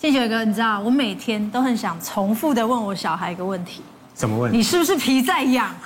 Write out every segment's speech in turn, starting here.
进学哥，你知道我每天都很想重复的问我小孩一个问题，什么问题？你是不是皮在痒？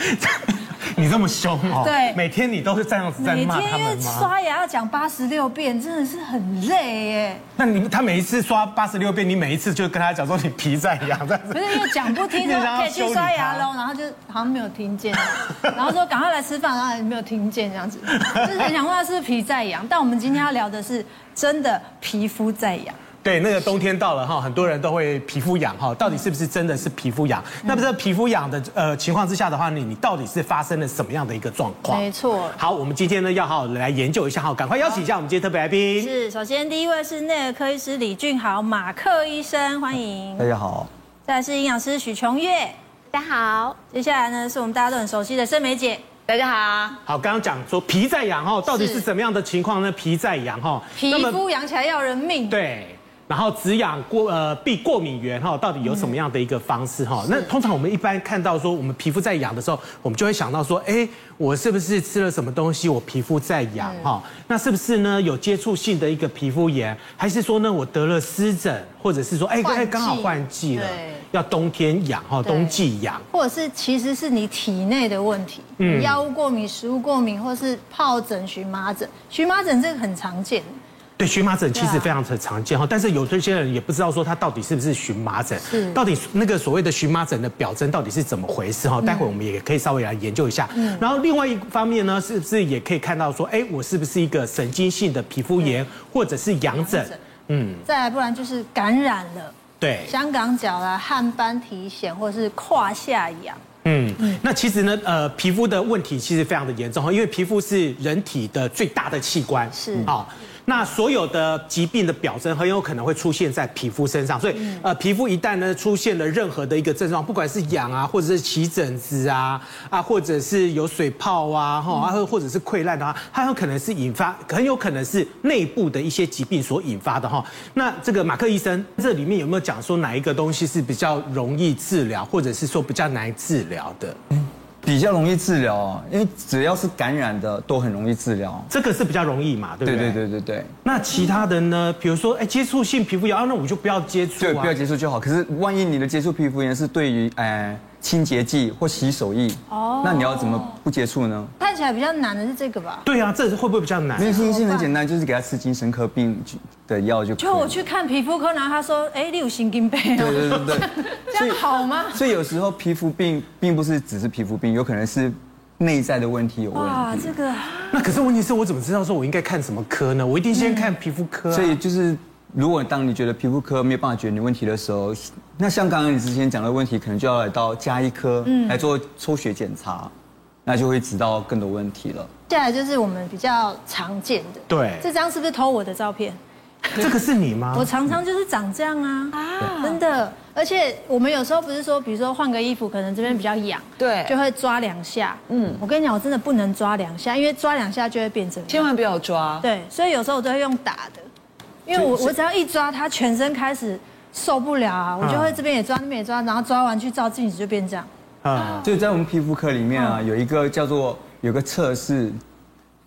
你这么凶哦？对，每天你都是这样子在骂他们吗？每天因为刷牙要讲八十六遍，真的是很累耶。那你他每一次刷八十六遍，你每一次就跟他讲说你皮在痒，这样子。不是因为讲不听，说 可以去刷牙喽，然后就好像没有听见，然后说赶快来吃饭，然后也没有听见这样子，就是很想问他是不是皮在痒。但我们今天要聊的是真的皮肤在痒。对，那个冬天到了哈，很多人都会皮肤痒哈，到底是不是真的是皮肤痒？那么在皮肤痒的呃情况之下的话，你你到底是发生了什么样的一个状况？没错。好，我们今天呢要好好来研究一下哈，赶快邀请一下我们今天特别来宾。是，首先第一位是内科医师李俊豪马克医生，欢迎。大家好。再来是营养师许琼月，大家好。接下来呢是我们大家都很熟悉的盛梅姐，大家好。好，刚刚讲说皮在痒哈，到底是怎么样的情况呢？皮在痒哈，皮肤痒起来要人命。对。然后止痒过呃避过敏源哈，到底有什么样的一个方式哈？那通常我们一般看到说我们皮肤在痒的时候，我们就会想到说，哎，我是不是吃了什么东西，我皮肤在痒哈？那是不是呢有接触性的一个皮肤炎，还是说呢我得了湿疹，或者是说哎哎刚好换季了，要冬天痒哈，冬季痒，或者是其实是你体内的问题，嗯，药物过敏、食物过敏，或是疱疹、荨麻疹，荨麻疹这个很常见。对，荨麻疹其实非常的常见哈，但是有这些人也不知道说它到底是不是荨麻疹，是到底那个所谓的荨麻疹的表征到底是怎么回事哈？待会我们也可以稍微来研究一下。嗯，然后另外一方面呢，是不是也可以看到说，哎，我是不是一个神经性的皮肤炎或者是痒疹？嗯，再来不然就是感染了，对，香港脚啦、汗斑、体癣或者是胯下痒。嗯嗯，那其实呢，呃，皮肤的问题其实非常的严重哈，因为皮肤是人体的最大的器官，是啊。那所有的疾病的表征很有可能会出现在皮肤身上，所以呃，皮肤一旦呢出现了任何的一个症状，不管是痒啊，或者是起疹子啊，啊，或者是有水泡啊，哈，啊，或者是溃烂的话，它有可能是引发，很有可能是内部的一些疾病所引发的哈。那这个马克医生，这里面有没有讲说哪一个东西是比较容易治疗，或者是说比较难治疗的？比较容易治疗，因为只要是感染的都很容易治疗，这个是比较容易嘛，对不对？对对对对对。那其他的呢？比如说，哎，接触性皮肤炎啊，那我就不要接触啊，对，不要接触就好。可是万一你的接触皮肤炎是对于哎。清洁剂或洗手液，哦，那你要怎么不接触呢？看起来比较难的是这个吧？对啊，这会不会比较难？没有，其实很简单，就是给他吃精神科病的药就可以。就我去看皮肤科，然后他说，哎，你有心经病。对对对对，这样好吗？所以有时候皮肤病并不是只是皮肤病，有可能是内在的问题有问题。哇，这个。那可是问题是我怎么知道说我应该看什么科呢？我一定先看皮肤科。所以就是。如果当你觉得皮肤科没有办法解决你问题的时候，那像刚刚你之前讲的问题，可能就要来到加医科来做抽血检查，那就会知道更多问题了。接下来就是我们比较常见的，对，这张是不是偷我的照片？这个是你吗？我常常就是长这样啊，啊，真的。而且我们有时候不是说，比如说换个衣服，可能这边比较痒，对，就会抓两下。嗯，我跟你讲，我真的不能抓两下，因为抓两下就会变成，千万不要抓。对，所以有时候我都会用打的。因为我我只要一抓，他全身开始受不了啊，我就会这边也抓，那边也抓，然后抓完去照镜子就变这样。啊，就在我们皮肤科里面啊，有一个叫做有个测试。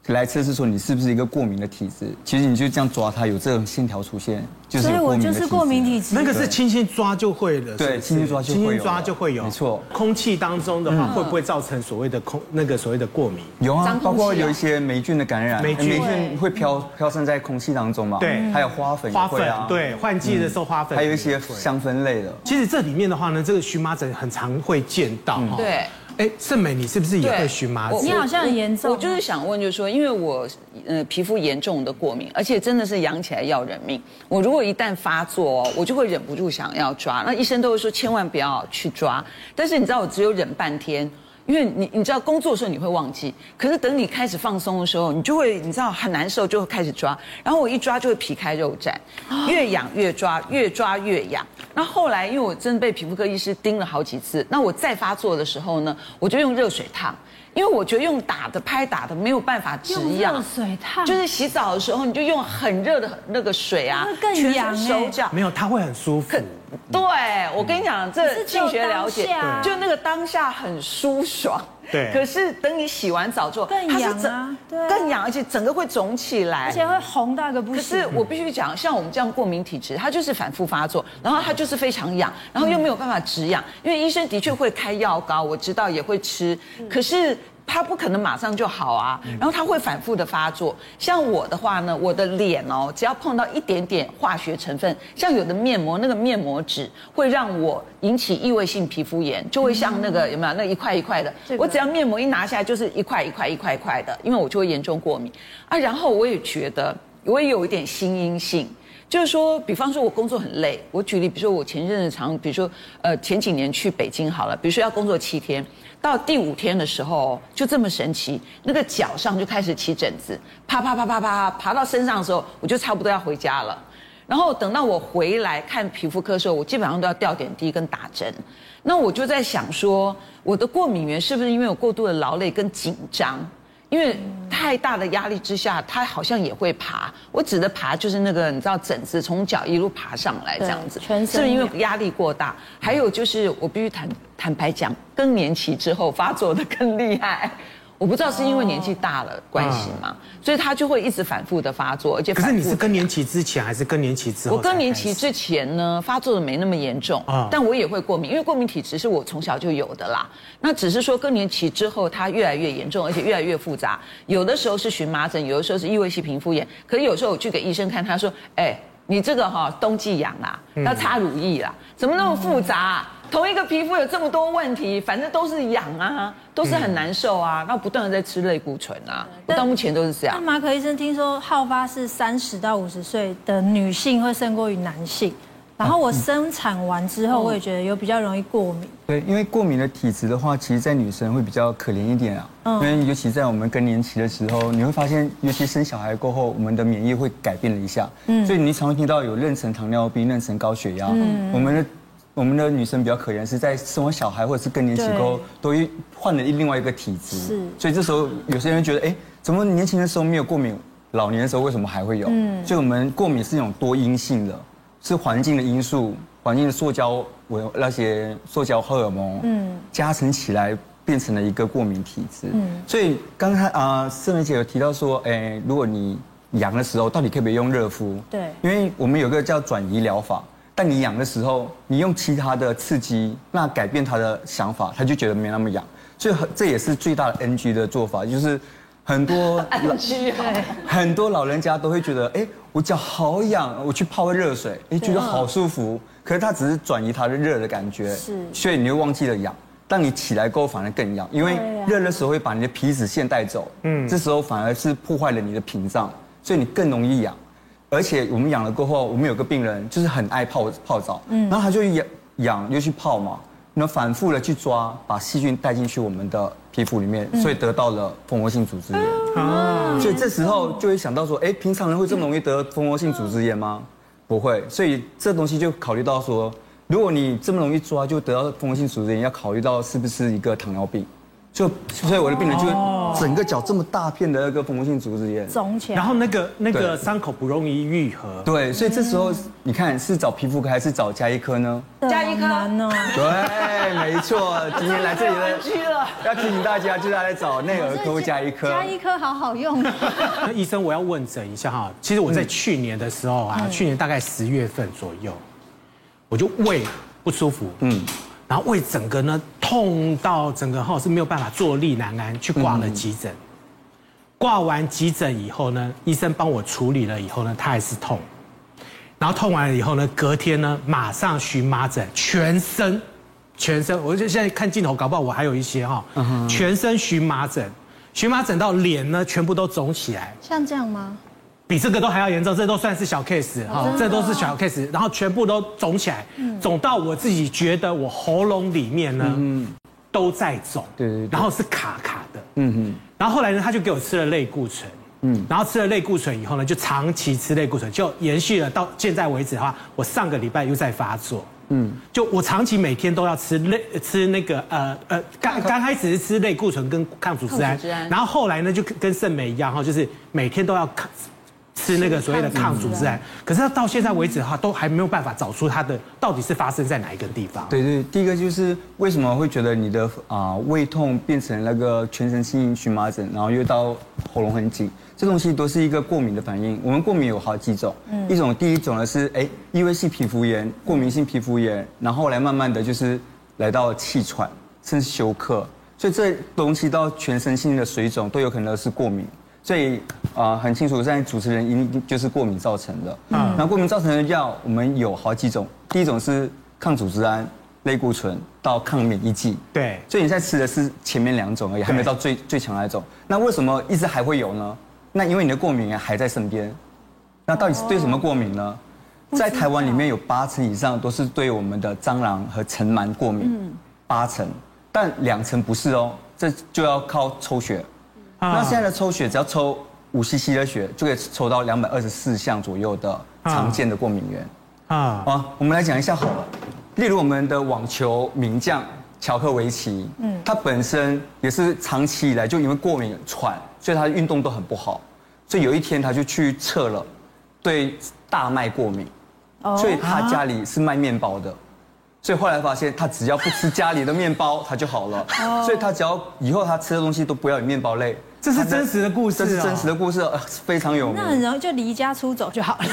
来测试说你是不是一个过敏的体质，其实你就这样抓它，有这种线条出现，就是所以我就是过敏体质。那个是轻轻抓就会了，对，轻轻抓就会有，轻轻抓就会有，没错。空气当中的话，会不会造成所谓的空那个所谓的过敏？有啊，包括有一些霉菌的感染，霉菌。会飘飘散在空气当中嘛？对，还有花粉，花粉对，换季的时候花粉，还有一些香氛类的。其实这里面的话呢，这个荨麻疹很常会见到哈。对。哎，盛美，你是不是也会荨麻疹？你好像很严重。我就是想问，就是说，因为我呃皮肤严重的过敏，而且真的是痒起来要人命。我如果一旦发作，我就会忍不住想要抓。那医生都会说千万不要去抓。但是你知道，我只有忍半天。因为你你知道工作的时候你会忘记，可是等你开始放松的时候，你就会你知道很难受，就会开始抓，然后我一抓就会皮开肉绽，越痒越抓，越抓越痒。那后来因为我真的被皮肤科医师盯了好几次，那我再发作的时候呢，我就用热水烫，因为我觉得用打的拍打的没有办法止痒，热水烫。就是洗澡的时候你就用很热的那个水啊，更痒手脚。没有，它会很舒服。对，我跟你讲，这性学了解，就那个当下很舒爽。对。可是等你洗完澡之后，更痒啊，更痒，而且整个会肿起来，而且会红到一个不行。可是我必须讲，像我们这样过敏体质，它就是反复发作，然后它就是非常痒，然后又没有办法止痒，因为医生的确会开药膏，我知道也会吃，可是。它不可能马上就好啊，然后它会反复的发作。像我的话呢，我的脸哦，只要碰到一点点化学成分，像有的面膜，那个面膜纸会让我引起异位性皮肤炎，就会像那个有没有那一块一块的。我只要面膜一拿下来，就是一块一块一块一块的，因为我就会严重过敏啊。然后我也觉得我也有一点心因性。就是说，比方说，我工作很累。我举例，比如说，我前阵子常，比如说，呃，前几年去北京好了，比如说要工作七天，到第五天的时候，就这么神奇，那个脚上就开始起疹子，啪啪啪啪啪，爬到身上的时候，我就差不多要回家了。然后等到我回来看皮肤科的时候，我基本上都要吊点滴跟打针。那我就在想说，我的过敏源是不是因为有过度的劳累跟紧张？因为太大的压力之下，它好像也会爬。我指的爬就是那个，你知道疹子从脚一路爬上来这样子，全身是不是因为压力过大？还有就是，我必须坦坦白讲，更年期之后发作的更厉害。我不知道是因为年纪大了关系吗？所以他就会一直反复的发作，而且可是你是更年期之前还是更年期之后？我更年期之前呢，发作的没那么严重啊，但我也会过敏，因为过敏体质是我从小就有的啦。那只是说更年期之后它越来越严重，而且越来越复杂。有的时候是荨麻疹，有的时候是异位性皮肤炎。可是有时候我去给医生看，他说：“哎，你这个哈冬季痒啊，要擦乳液啦，怎么那么复杂啊？”同一个皮肤有这么多问题，反正都是痒啊，都是很难受啊，那、嗯、不断的在吃类固醇啊，我到目前都是这样。那马可医生听说好发是三十到五十岁的女性会胜过于男性，然后我生产完之后，我也觉得有比较容易过敏。对，因为过敏的体质的话，其实，在女生会比较可怜一点啊，因为尤其在我们更年期的时候，你会发现，尤其生小孩过后，我们的免疫会改变了一下，嗯，所以你常会听到有妊娠糖尿病、妊娠高血压，嗯，我们的。我们的女生比较可怜，是在生完小孩或者是更年期过后，都一换了另外一个体质。是，所以这时候有些人觉得，哎，怎么年轻的时候没有过敏，老年的时候为什么还会有？嗯，所以我们过敏是一种多因性的，是环境的因素，环境的塑胶我那些塑胶荷尔蒙，嗯，加成起来变成了一个过敏体质。嗯，所以刚才啊，盛梅姐有提到说，哎，如果你痒的时候，到底可不可以用热敷？对，因为我们有个叫转移疗法。但你痒的时候，你用其他的刺激，那改变他的想法，他就觉得没那么痒。所以这也是最大的 NG 的做法，就是很多 NG 很多老人家都会觉得，哎，我脚好痒，我去泡个热水，哎，觉得好舒服。可是他只是转移他的热的感觉，是，所以你又忘记了痒。当你起来过后反而更痒，因为热的时候会把你的皮脂腺带走，嗯，这时候反而是破坏了你的屏障，所以你更容易痒。而且我们养了过后，我们有个病人就是很爱泡泡澡，嗯，然后他就养养又去泡嘛，然后反复的去抓，把细菌带进去我们的皮肤里面，所以得到了蜂窝性组织炎。啊，所以这时候就会想到说，哎，平常人会这么容易得蜂窝性组织炎吗？不会，所以这东西就考虑到说，如果你这么容易抓就得到蜂窝性组织炎，要考虑到是不是一个糖尿病。就所以我的病人就整个脚这么大片的那个蜂窝性组织炎肿起来，然后那个那个伤口不容易愈合。对，所以这时候你看是找皮肤科还是找加医科呢？加医科呢？对，没错。今天来这里了，要提醒大家就是要来找内耳科、加医科。加医科好好用。那医生，我要问诊一下哈。其实我在去年的时候啊，去年大概十月份左右，我就胃不舒服，嗯。然后胃整个呢痛到整个哈是没有办法坐立难安，去挂了急诊。挂完急诊以后呢，医生帮我处理了以后呢，他还是痛。然后痛完了以后呢，隔天呢马上荨麻疹，全身，全身，我就现在看镜头，搞不好我还有一些哈，全身荨麻疹，荨麻疹到脸呢全部都肿起来。像这样吗？比这个都还要严重，这都算是小 case 哈，这都是小 case，然后全部都肿起来，肿到我自己觉得我喉咙里面呢都在肿，对对，然后是卡卡的，嗯哼，然后后来呢，他就给我吃了类固醇，嗯，然后吃了类固醇以后呢，就长期吃类固醇，就延续了到现在为止的话，我上个礼拜又在发作。嗯，就我长期每天都要吃类吃那个呃呃，刚刚开始是吃类固醇跟抗组织胺，然后后来呢就跟圣美一样哈，就是每天都要抗吃那个所谓的抗组织胺，可是到现在为止的话，都还没有办法找出它的到底是发生在哪一个地方。对对，第一个就是为什么会觉得你的啊胃痛变成那个全身性荨麻疹，然后又到喉咙很紧。这东西都是一个过敏的反应。我们过敏有好几种，一种第一种呢是哎，异位性皮肤炎、过敏性皮肤炎，然后来慢慢的就是来到气喘，甚至休克。所以这东西到全身性的水肿都有可能是过敏。所以啊，很清楚，现在主持人一定就是过敏造成的。嗯，那过敏造成的药我们有好几种，第一种是抗组织胺、类固醇到抗免疫剂。对，所以你现在吃的是前面两种而已，还没到最最强那一种。那为什么一直还会有呢？那因为你的过敏还在身边，那到底是对什么过敏呢？在台湾里面有八成以上都是对我们的蟑螂和尘螨过敏，八成，但两成不是哦，这就要靠抽血。那现在的抽血只要抽五 cc 的血，就可以抽到两百二十四项左右的常见的过敏源。啊，啊，我们来讲一下好了，例如我们的网球名将乔克维奇，嗯，他本身也是长期以来就因为过敏喘。所以他运动都很不好，所以有一天他就去测了，对大麦过敏，所以他家里是卖面包的，所以后来发现他只要不吃家里的面包，他就好了，所以他只要以后他吃的东西都不要有面包类。这是真实的故事，这是真实的故事，非常有名。那很容易就离家出走就好了。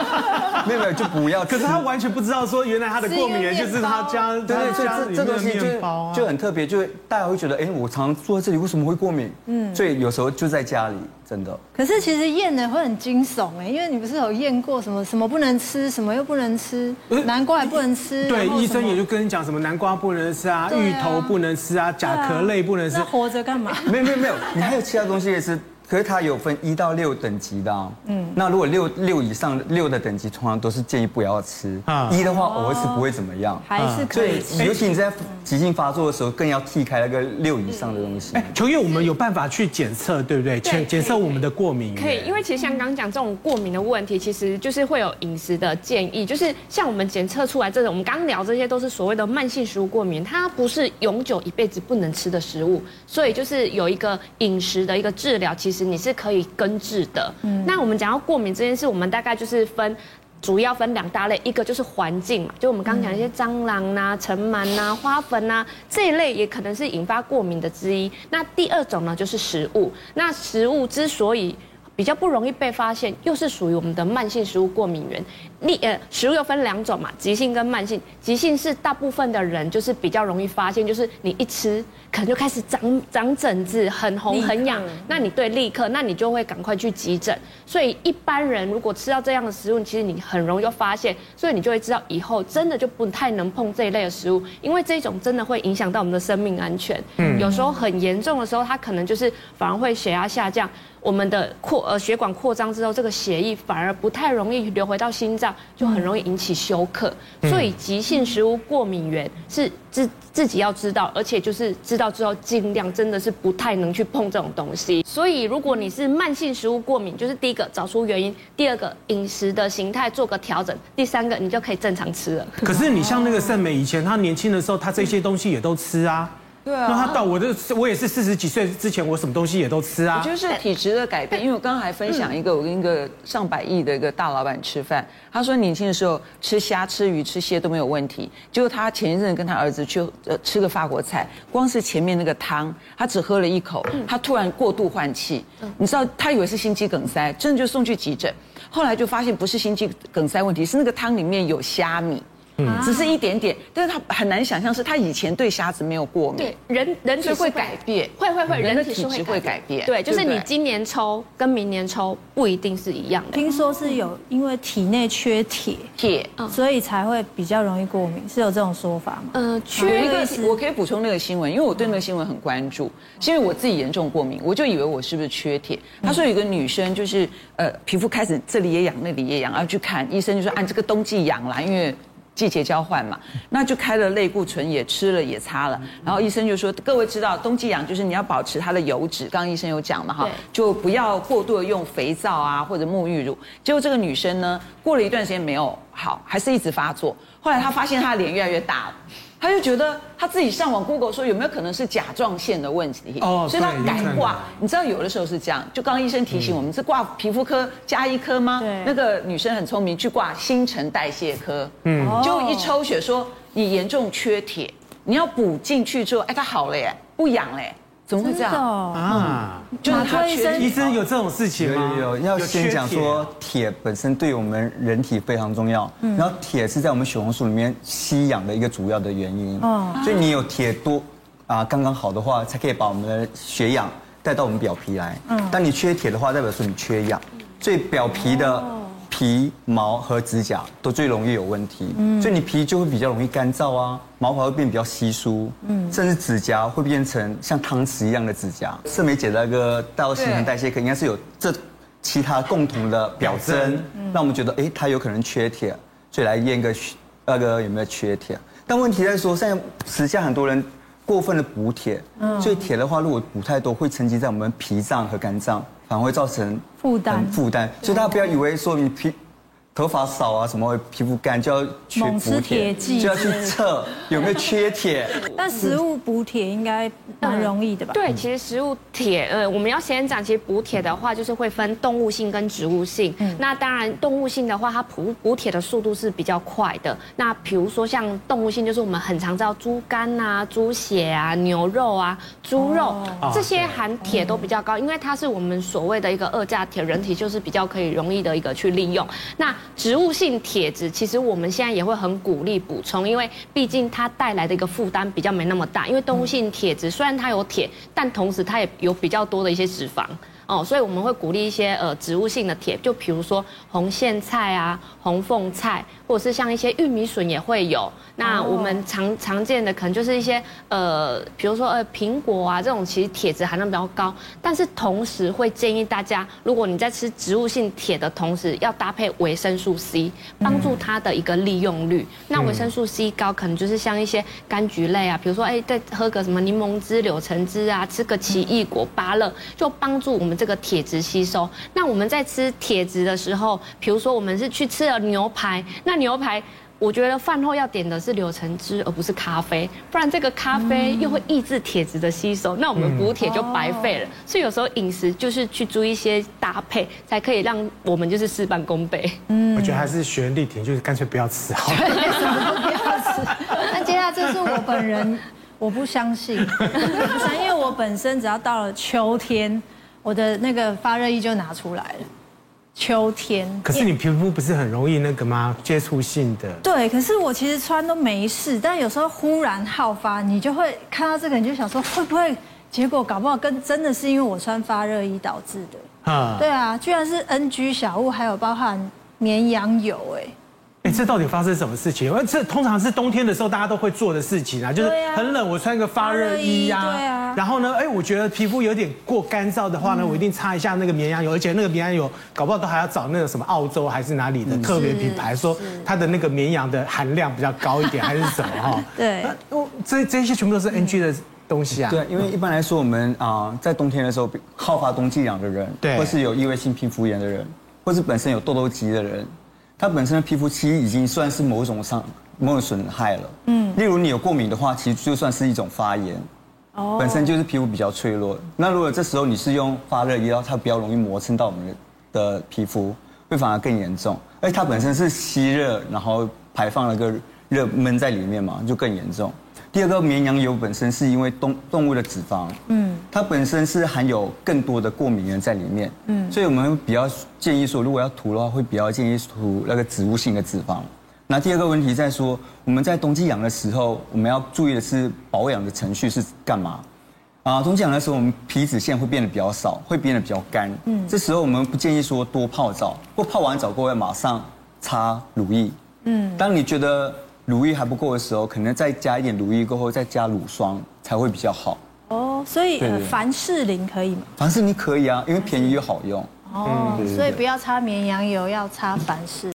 没有没有，就不要。可是他完全不知道说，原来他的过敏源就是他家对对，这这东西就就很特别，就大家会觉得，哎，我常常坐在这里，为什么会过敏？嗯，所以有时候就在家里，真的。可是其实验的会很惊悚哎，因为你不是有验过什么什么不能吃，什么又不能吃，南瓜也不能吃。对，医生也就跟你讲什么南瓜不能吃啊，芋头不能吃啊，甲壳类不能吃。那活着干嘛？没有没有没有，你还有。其他东西也是，可是它有分一到六等级的啊。嗯，那如果六六以上六的等级，通常都是建议不要吃。啊，一的话偶尔是不会怎么样，还是可以。所以尤其你在急性发作的时候，更要避开那个六以上的东西。哎琼月，我们有办法去检测，对不对？检检测我们的过敏。可以，因为其实像刚刚讲这种过敏的问题，其实就是会有饮食的建议。就是像我们检测出来这种，我们刚刚聊这些都是所谓的慢性食物过敏，它不是永久一辈子不能吃的食物，所以就是有一个饮食的一个治疗，其实你是可以根治的。嗯，那我们讲到过敏这件事，我们大概就是分。主要分两大类，一个就是环境嘛，就我们刚刚讲一些蟑螂呐、尘螨呐、花粉呐这一类，也可能是引发过敏的之一。那第二种呢，就是食物。那食物之所以比较不容易被发现，又是属于我们的慢性食物过敏源。你呃，食物又分两种嘛，急性跟慢性。急性是大部分的人就是比较容易发现，就是你一吃可能就开始长长疹子，很红很痒。那你对立刻，那你就会赶快去急诊。所以一般人如果吃到这样的食物，其实你很容易就发现，所以你就会知道以后真的就不太能碰这一类的食物，因为这种真的会影响到我们的生命安全。嗯，有时候很严重的时候，它可能就是反而会血压下降。我们的扩呃血管扩张之后，这个血液反而不太容易流回到心脏，就很容易引起休克。所以急性食物过敏源是自自己要知道，而且就是知道之后尽量真的是不太能去碰这种东西。所以如果你是慢性食物过敏，就是第一个找出原因，第二个饮食的形态做个调整，第三个你就可以正常吃了。可是你像那个圣美以前，他年轻的时候，他这些东西也都吃啊。对啊，那他到我的，我也是四十几岁之前，我什么东西也都吃啊。就是体质的改变，因为我刚刚还分享一个，我跟一个上百亿的一个大老板吃饭，他说年轻的时候吃虾、吃鱼、吃蟹都没有问题，结果他前一阵跟他儿子去呃吃个法国菜，光是前面那个汤，他只喝了一口，他突然过度换气，你知道他以为是心肌梗塞，真的就送去急诊，后来就发现不是心肌梗塞问题，是那个汤里面有虾米。嗯，只是一点点，但是他很难想象是他以前对虾子没有过敏。对，人人体会改变，会会会，人的体质会改变。对，就是你今年抽跟明年抽不一定是一样的。听说是有因为体内缺铁，铁，所以才会比较容易过敏，是有这种说法吗？嗯，缺一个，我可以补充那个新闻，因为我对那个新闻很关注，是因为我自己严重过敏，我就以为我是不是缺铁。他说有一个女生就是呃皮肤开始这里也痒那里也痒，然后去看医生就说按这个冬季痒啦，因为。季节交换嘛，那就开了类固醇，也吃了也擦了，然后医生就说，各位知道冬季痒就是你要保持它的油脂，刚刚医生有讲嘛哈，就不要过度的用肥皂啊或者沐浴乳。结果这个女生呢，过了一段时间没有好，还是一直发作，后来她发现她的脸越来越大了。他就觉得他自己上网 Google 说有没有可能是甲状腺的问题，哦，所以他改挂。你知道有的时候是这样，就刚刚医生提醒我们是挂皮肤科加一科吗？对，那个女生很聪明，去挂新陈代谢科。嗯，就一抽血说你严重缺铁，你要补进去之后，哎，它好了耶，不痒嘞。怎么会这样啊？就是他缺医生有这种事情吗？有有有，要先讲说铁本身对我们人体非常重要，然后铁是在我们血红素里面吸氧的一个主要的原因。哦，所以你有铁多啊，刚刚好的话，才可以把我们的血氧带到我们表皮来。嗯，当你缺铁的话，代表说你缺氧，所以表皮的。皮毛和指甲都最容易有问题，嗯，所以你皮就会比较容易干燥啊，毛发会变比较稀疏，嗯，甚至指甲会变成像汤匙一样的指甲。社美姐的那个到新陈代谢科应该是有这其他共同的表征，让我们觉得哎，它有可能缺铁，所以来验个那个有没有缺铁。但问题在说，现在时下很多人过分的补铁，嗯，所以铁的话如果补太多，会沉积在我们脾脏和肝脏。反而会造成负担，负担，所以大家不要以为说你皮。头发少啊，什么皮肤干就要去补铁，就要去测有没有缺铁。但食物补铁应该蛮容易的吧？对，其实食物铁，呃，我们要先讲，其实补铁的话，就是会分动物性跟植物性。嗯。那当然，动物性的话，它补补铁的速度是比较快的。那比如说像动物性，就是我们很常知道猪肝啊、猪血啊、牛肉啊、猪肉这些含铁都比较高，因为它是我们所谓的一个二价铁，人体就是比较可以容易的一个去利用。那植物性铁质，其实我们现在也会很鼓励补充，因为毕竟它带来的一个负担比较没那么大。因为动物性铁质虽然它有铁，但同时它也有比较多的一些脂肪。哦，所以我们会鼓励一些呃植物性的铁，就比如说红苋菜啊、红凤菜，或者是像一些玉米笋也会有。那我们常常见的可能就是一些呃，比如说呃苹果啊这种，其实铁质含量比较高。但是同时会建议大家，如果你在吃植物性铁的同时，要搭配维生素 C，帮助它的一个利用率。那维生素 C 高，可能就是像一些柑橘类啊，比如说哎，再喝个什么柠檬汁、柳橙汁啊，吃个奇异果、芭乐，就帮助我们。这个铁质吸收，那我们在吃铁质的时候，比如说我们是去吃了牛排，那牛排我觉得饭后要点的是柳橙汁，而不是咖啡，不然这个咖啡又会抑制铁质的吸收，那我们补铁就白费了。所以有时候饮食就是去注意一些搭配，才可以让我们就是事半功倍。嗯，我觉得还是学人力挺，就是干脆不要吃好了，什么都不要吃。那接下来这是我本人，我不相信，因为我本身只要到了秋天。我的那个发热衣就拿出来了，秋天。可是你皮肤不是很容易那个吗？接触性的。对，可是我其实穿都没事，但有时候忽然好发，你就会看到这个，你就想说会不会？结果搞不好跟真的是因为我穿发热衣导致的。啊。对啊，居然是 NG 小物，还有包含绵羊油，哎。哎，这到底发生什么事情？因为这通常是冬天的时候大家都会做的事情啊，就是很冷，我穿个发热衣呀。啊。然后呢，哎，我觉得皮肤有点过干燥的话呢，我一定擦一下那个绵羊油，而且那个绵羊油搞不好都还要找那个什么澳洲还是哪里的特别品牌，说它的那个绵羊的含量比较高一点，还是什么哈？对。这这些全部都是 NG 的东西啊。对，因为一般来说，我们啊在冬天的时候好发冬季痒的人，对，或是有异位性皮肤炎的人，或是本身有痘痘肌的人。它本身的皮肤其实已经算是某种伤、某种损害了。嗯，例如你有过敏的话，其实就算是一种发炎。哦，本身就是皮肤比较脆弱。那如果这时候你是用发热衣，它比较容易磨蹭到我们的皮肤，会反而更严重。而且它本身是吸热，然后排放了个热闷在里面嘛，就更严重。第二个绵羊油本身是因为动动物的脂肪，嗯，它本身是含有更多的过敏原在里面，嗯，所以我们比较建议说，如果要涂的话，会比较建议涂那个植物性的脂肪。那第二个问题在说，我们在冬季养的时候，我们要注意的是保养的程序是干嘛？啊，冬季养的时候，我们皮脂腺会变得比较少，会变得比较干，嗯，这时候我们不建议说多泡澡，或泡完澡过后要马上擦乳液，嗯，当你觉得。乳液还不够的时候，可能再加一点乳液过后，再加乳霜才会比较好。哦，所以凡士林可以吗？凡士林可以啊，因为便宜又好用。哦，所以不要擦绵羊油，要擦凡士